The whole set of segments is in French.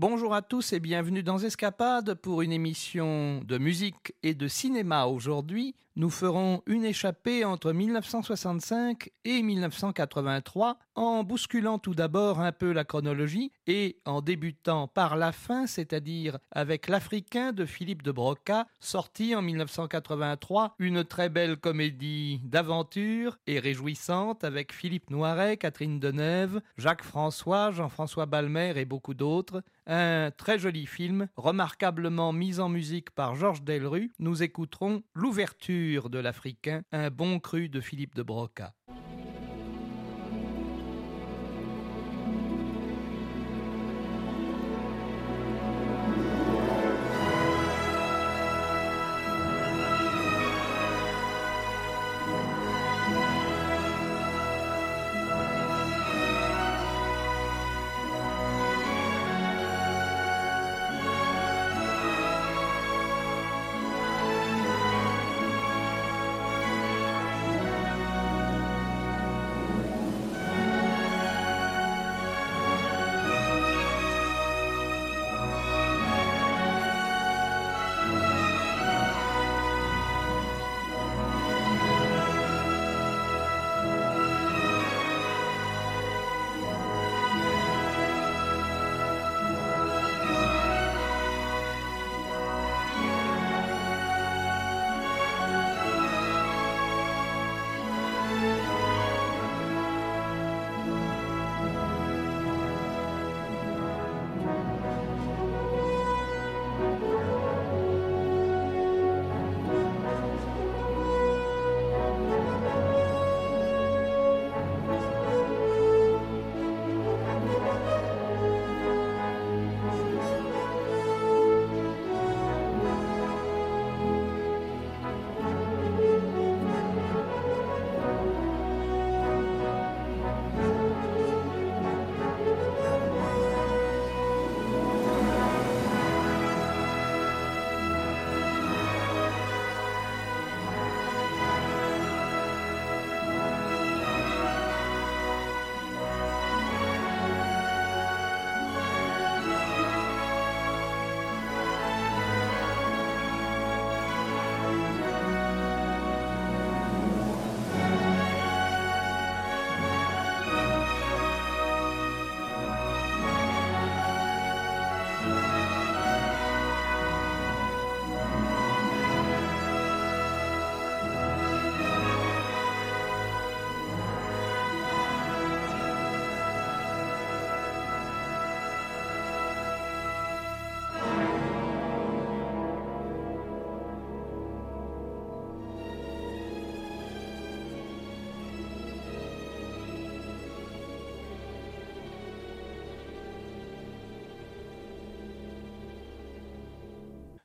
Bonjour à tous et bienvenue dans Escapade pour une émission de musique et de cinéma aujourd'hui. Nous ferons une échappée entre 1965 et 1983 en bousculant tout d'abord un peu la chronologie et en débutant par la fin, c'est-à-dire avec l'Africain de Philippe de Broca, sorti en 1983, une très belle comédie d'aventure et réjouissante avec Philippe Noiret, Catherine Deneuve, Jacques François, Jean-François Balmer et beaucoup d'autres. Un très joli film, remarquablement mis en musique par Georges Delru. Nous écouterons l'ouverture de l'Africain, un bon cru de Philippe de Broca.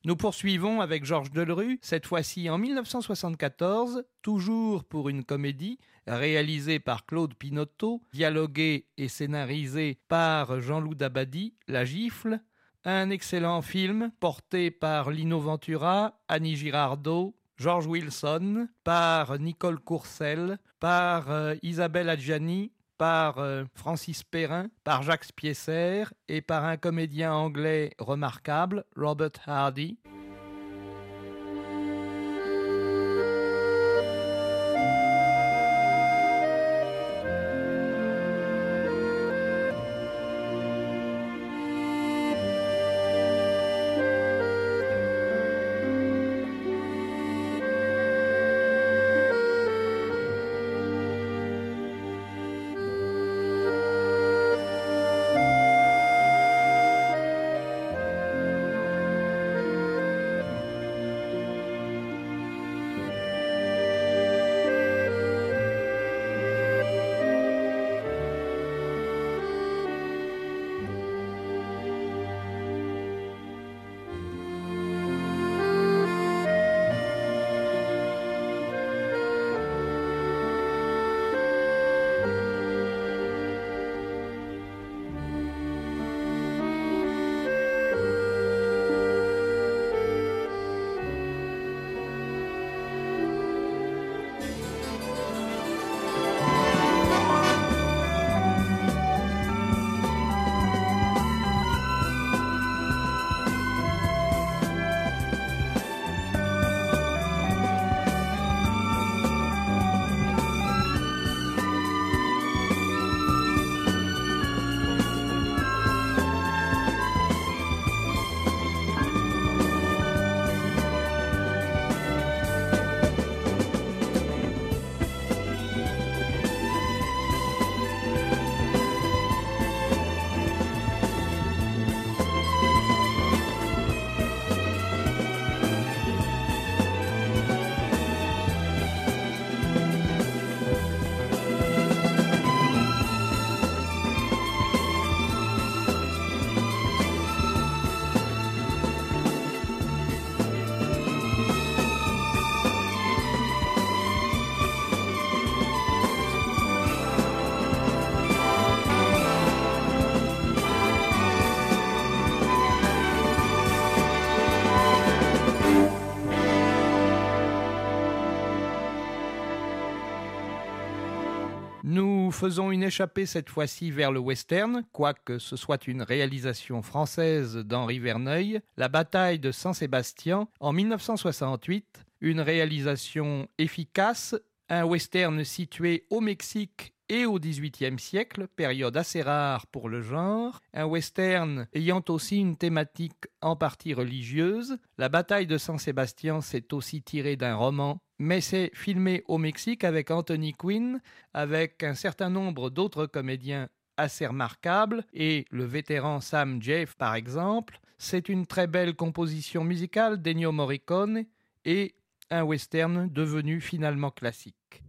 Nous poursuivons avec Georges Delerue, cette fois-ci en 1974, toujours pour une comédie réalisée par Claude Pinotto, dialoguée et scénarisée par Jean-Loup Dabadi, La Gifle, un excellent film porté par Lino Ventura, Annie Girardot, George Wilson, par Nicole Courcelle, par euh, Isabelle Adjani, par euh, Francis Perrin, par Jacques Spiesser et par un comédien anglais remarquable, Robert Hardy. Faisons une échappée cette fois-ci vers le western, quoique ce soit une réalisation française d'Henri Verneuil, La bataille de Saint-Sébastien en 1968, une réalisation efficace, un western situé au Mexique et au XVIIIe siècle, période assez rare pour le genre, un western ayant aussi une thématique en partie religieuse. La bataille de Saint-Sébastien s'est aussi tirée d'un roman, mais c'est filmé au Mexique avec Anthony Quinn, avec un certain nombre d'autres comédiens assez remarquables, et le vétéran Sam Jeff par exemple. C'est une très belle composition musicale d'Ennio Morricone et un western devenu finalement classique.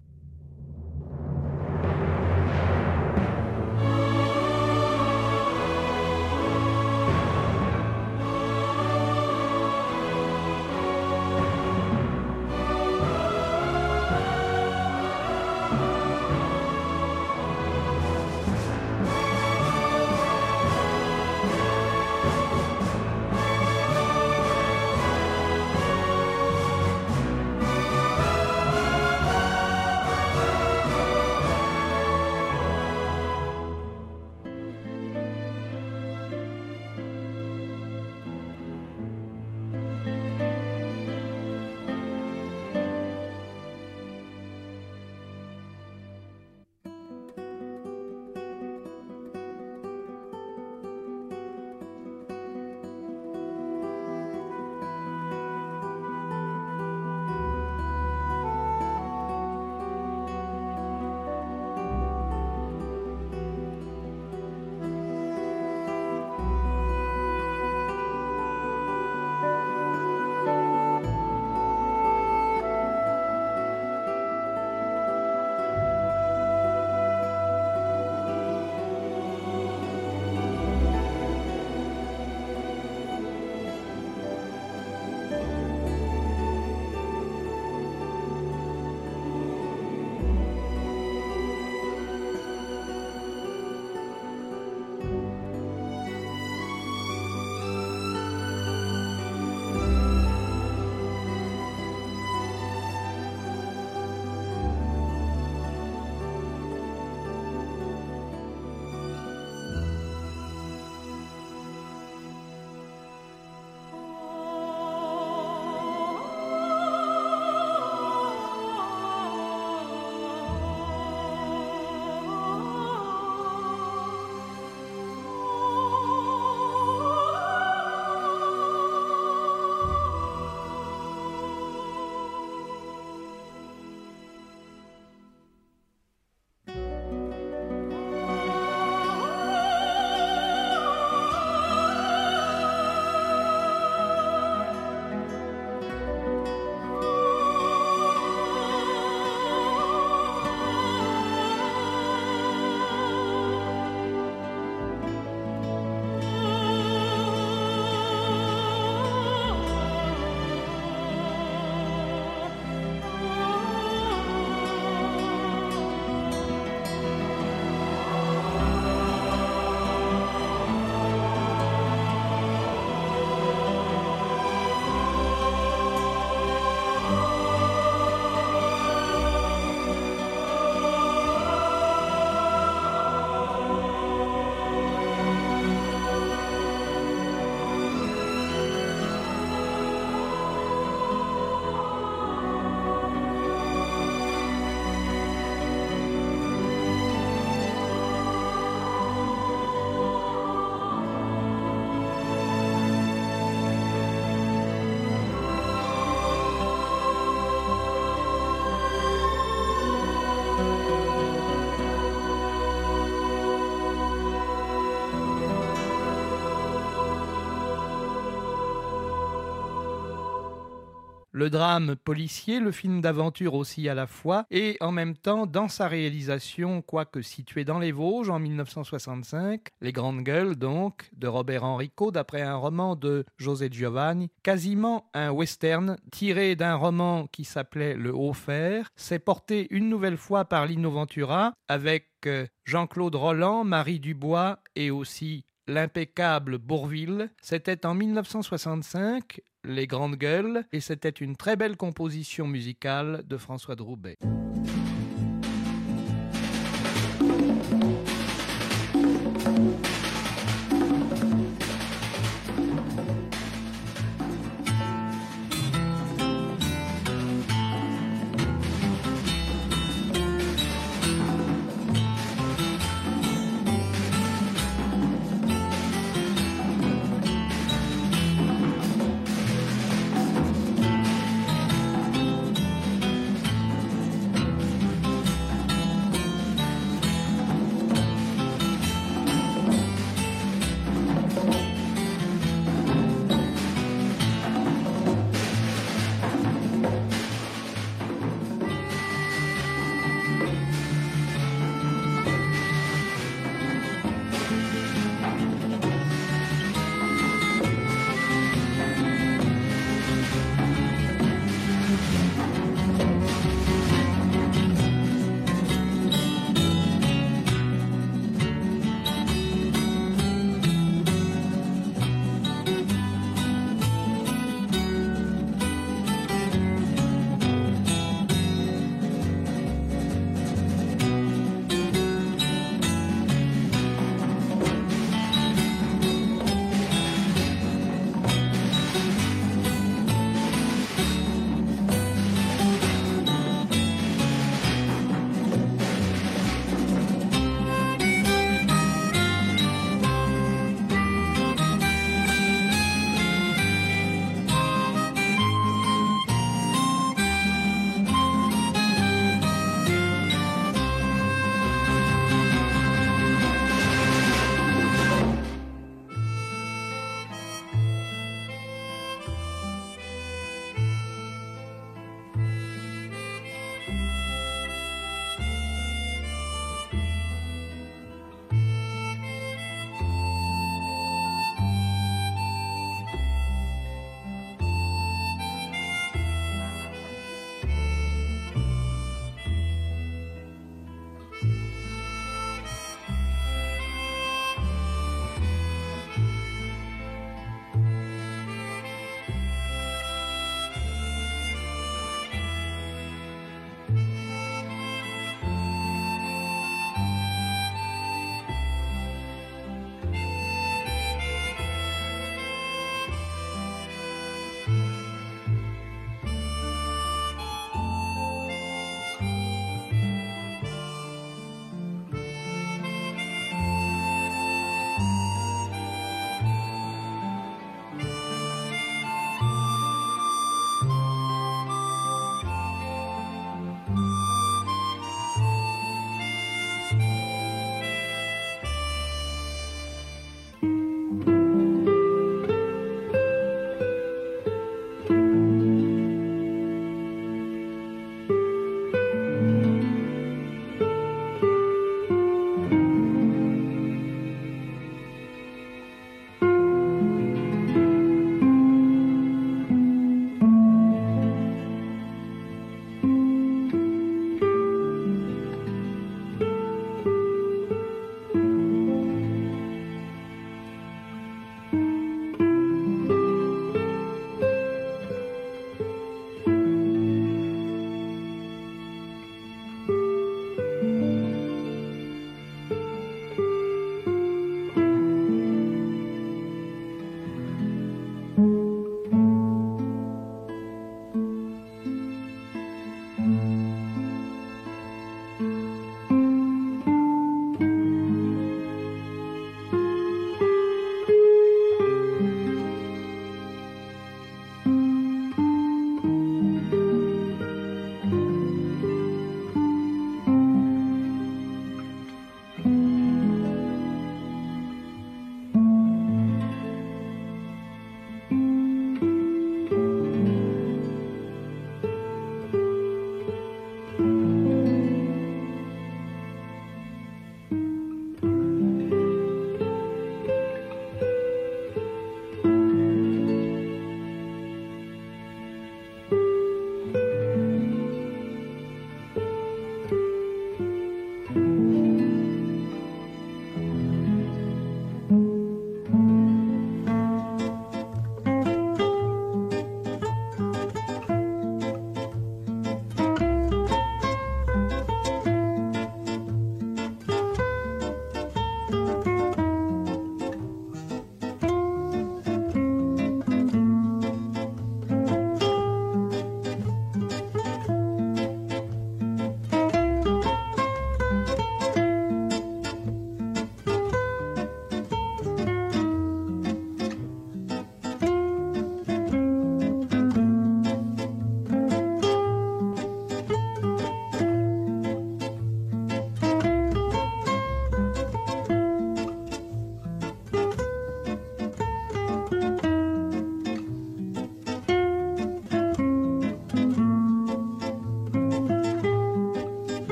Le drame policier, le film d'aventure aussi à la fois, et en même temps, dans sa réalisation, quoique situé dans les Vosges en 1965, Les Grandes Gueules donc, de Robert Enrico, d'après un roman de José Giovanni, quasiment un western tiré d'un roman qui s'appelait Le Haut Fer, s'est porté une nouvelle fois par Lino Ventura avec euh, Jean-Claude Roland, Marie Dubois et aussi l'impeccable Bourville. C'était en 1965, Les Grandes Gueules, et c'était une très belle composition musicale de François Droubet.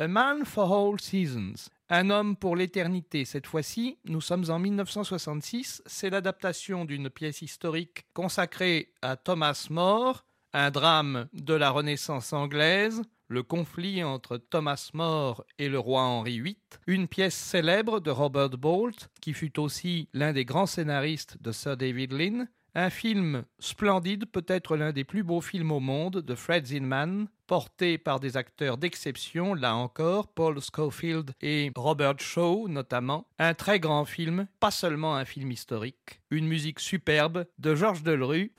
A Man for All Seasons. Un homme pour l'éternité. Cette fois-ci, nous sommes en 1966. C'est l'adaptation d'une pièce historique consacrée à Thomas More, un drame de la Renaissance anglaise, le conflit entre Thomas More et le roi Henri VIII, une pièce célèbre de Robert Bolt, qui fut aussi l'un des grands scénaristes de Sir David Lynn, un film splendide, peut-être l'un des plus beaux films au monde, de Fred Zinman, porté par des acteurs d'exception, là encore, Paul Schofield et Robert Shaw notamment. Un très grand film, pas seulement un film historique. Une musique superbe de Georges Delru.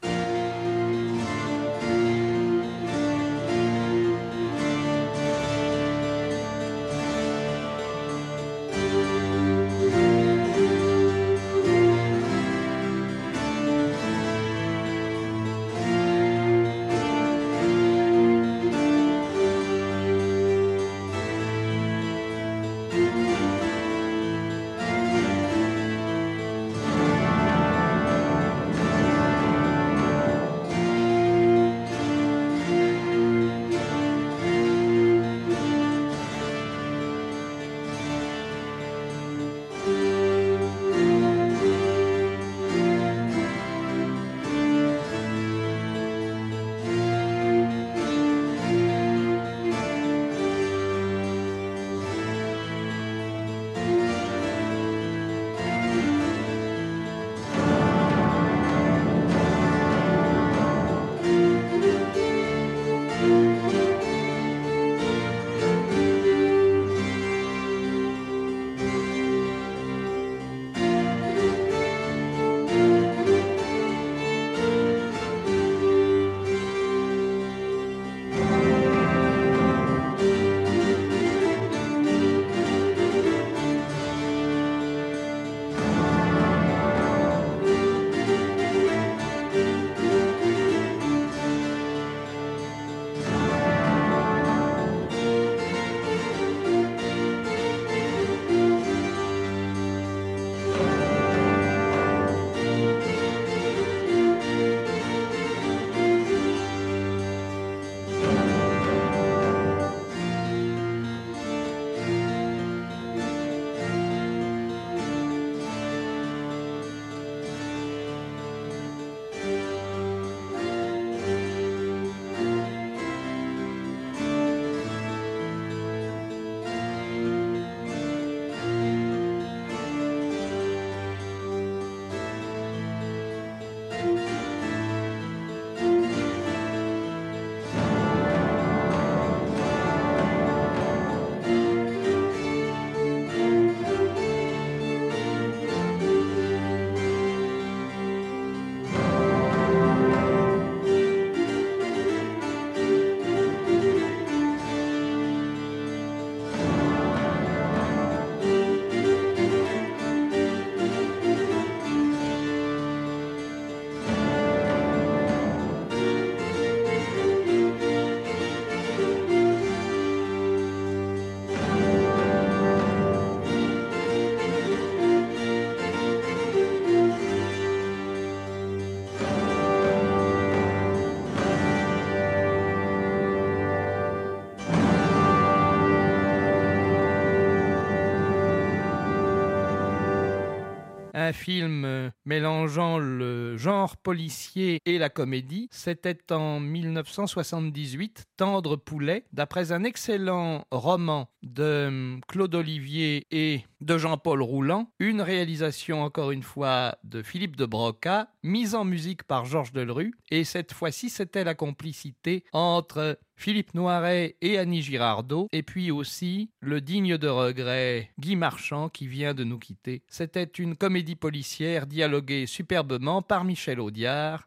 Un film euh, mélangeant le genre policier et la comédie. C'était en 1978, Tendre Poulet, d'après un excellent roman de euh, Claude Olivier et de Jean-Paul Rouland, une réalisation encore une fois de Philippe de Broca, mise en musique par Georges Delru, et cette fois-ci c'était la complicité entre Philippe Noiret et Annie Girardot, et puis aussi le digne de regret Guy Marchand qui vient de nous quitter. C'était une comédie policière dialoguée superbement par Michel Audiard.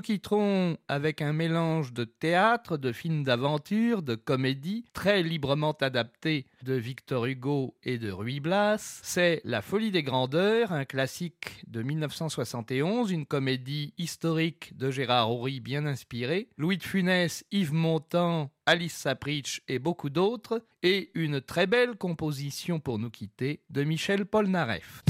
Nous quitterons avec un mélange de théâtre, de films d'aventure, de comédie, très librement adapté de Victor Hugo et de Ruy Blas. C'est La folie des grandeurs, un classique de 1971, une comédie historique de Gérard Horry bien inspirée. Louis de Funès, Yves Montand, Alice Sapritch et beaucoup d'autres. Et une très belle composition pour nous quitter de Michel Polnareff.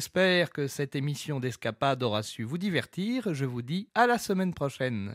J'espère que cette émission d'escapade aura su vous divertir. Je vous dis à la semaine prochaine.